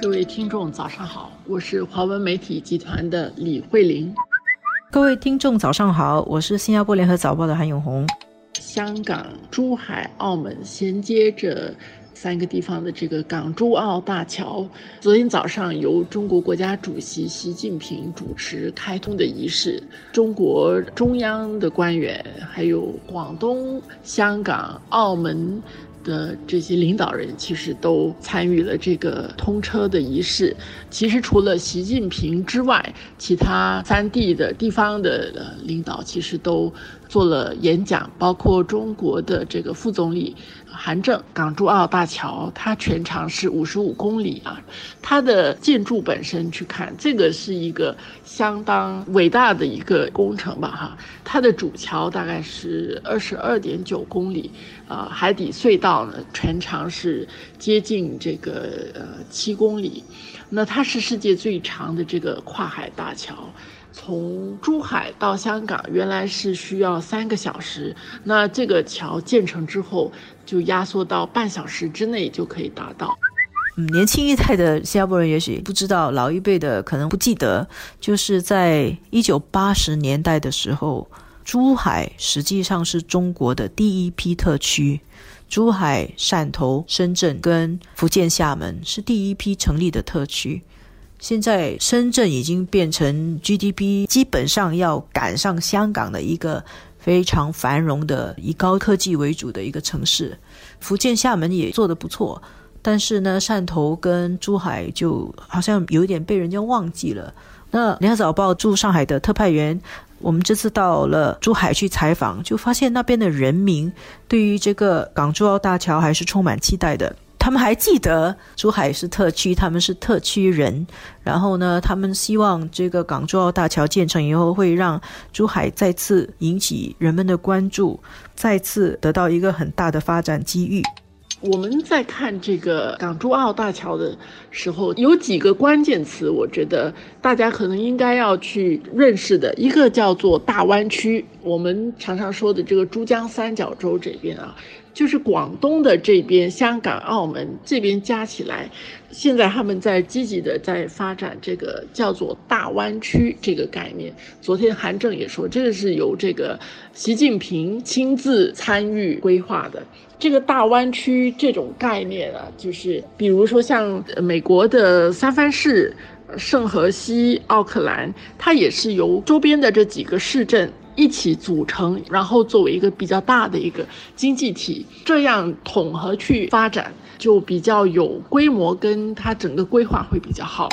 各位听众，早上好，我是华文媒体集团的李慧玲。各位听众，早上好，我是新加坡联合早报的韩永红。香港、珠海、澳门衔接着三个地方的这个港珠澳大桥，昨天早上由中国国家主席习近平主持开通的仪式，中国中央的官员，还有广东、香港、澳门。的这些领导人其实都参与了这个通车的仪式。其实除了习近平之外，其他三地的地方的呃领导其实都做了演讲，包括中国的这个副总理。韩正港珠澳大桥，它全长是五十五公里啊。它的建筑本身去看，这个是一个相当伟大的一个工程吧？哈，它的主桥大概是二十二点九公里，啊，海底隧道呢全长是接近这个呃七公里。那它是世界最长的这个跨海大桥。从珠海到香港原来是需要三个小时，那这个桥建成之后，就压缩到半小时之内就可以达到。嗯，年轻一代的新加坡人也许不知道，老一辈的可能不记得，就是在一九八十年代的时候，珠海实际上是中国的第一批特区，珠海、汕头、深圳跟福建厦门是第一批成立的特区。现在深圳已经变成 GDP 基本上要赶上香港的一个非常繁荣的以高科技为主的一个城市，福建厦门也做得不错，但是呢，汕头跟珠海就好像有一点被人家忘记了。那联合早报驻上海的特派员，我们这次到了珠海去采访，就发现那边的人民对于这个港珠澳大桥还是充满期待的。他们还记得珠海是特区，他们是特区人。然后呢，他们希望这个港珠澳大桥建成以后，会让珠海再次引起人们的关注，再次得到一个很大的发展机遇。我们在看这个港珠澳大桥的时候，有几个关键词，我觉得大家可能应该要去认识的。一个叫做大湾区，我们常常说的这个珠江三角洲这边啊。就是广东的这边，香港、澳门这边加起来，现在他们在积极的在发展这个叫做大湾区这个概念。昨天韩正也说，这个是由这个习近平亲自参与规划的。这个大湾区这种概念啊，就是比如说像美国的三藩市、圣荷西、奥克兰，它也是由周边的这几个市镇。一起组成，然后作为一个比较大的一个经济体，这样统合去发展，就比较有规模，跟它整个规划会比较好。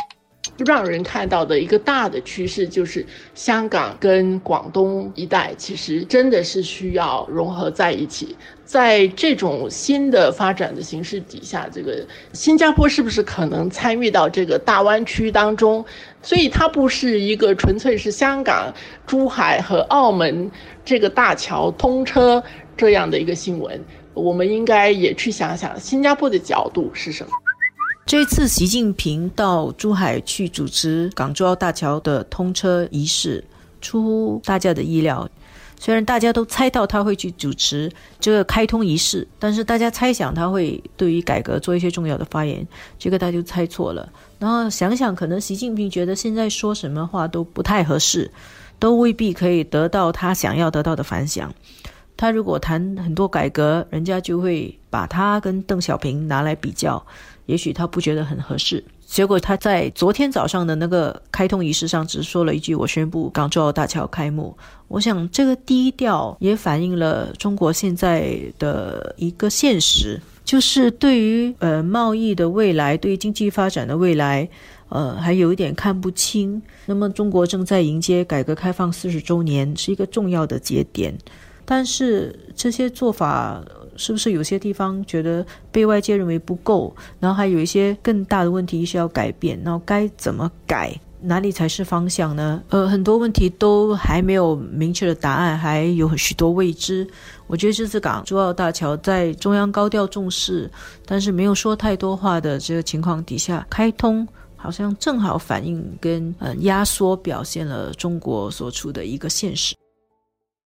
让人看到的一个大的趋势就是，香港跟广东一带其实真的是需要融合在一起。在这种新的发展的形势底下，这个新加坡是不是可能参与到这个大湾区当中？所以它不是一个纯粹是香港、珠海和澳门这个大桥通车这样的一个新闻。我们应该也去想想新加坡的角度是什么。这次习近平到珠海去主持港珠澳大桥的通车仪式，出乎大家的意料。虽然大家都猜到他会去主持这个开通仪式，但是大家猜想他会对于改革做一些重要的发言，这个大家就猜错了。然后想想，可能习近平觉得现在说什么话都不太合适，都未必可以得到他想要得到的反响。他如果谈很多改革，人家就会把他跟邓小平拿来比较。也许他不觉得很合适，结果他在昨天早上的那个开通仪式上只说了一句：“我宣布港珠澳大桥开幕。”我想这个低调也反映了中国现在的一个现实，就是对于呃贸易的未来，对于经济发展的未来，呃还有一点看不清。那么中国正在迎接改革开放四十周年，是一个重要的节点，但是这些做法。是不是有些地方觉得被外界认为不够，然后还有一些更大的问题需要改变，然后该怎么改，哪里才是方向呢？呃，很多问题都还没有明确的答案，还有许多未知。我觉得这次港珠澳大桥在中央高调重视，但是没有说太多话的这个情况底下开通，好像正好反映跟呃压缩表现了中国所处的一个现实。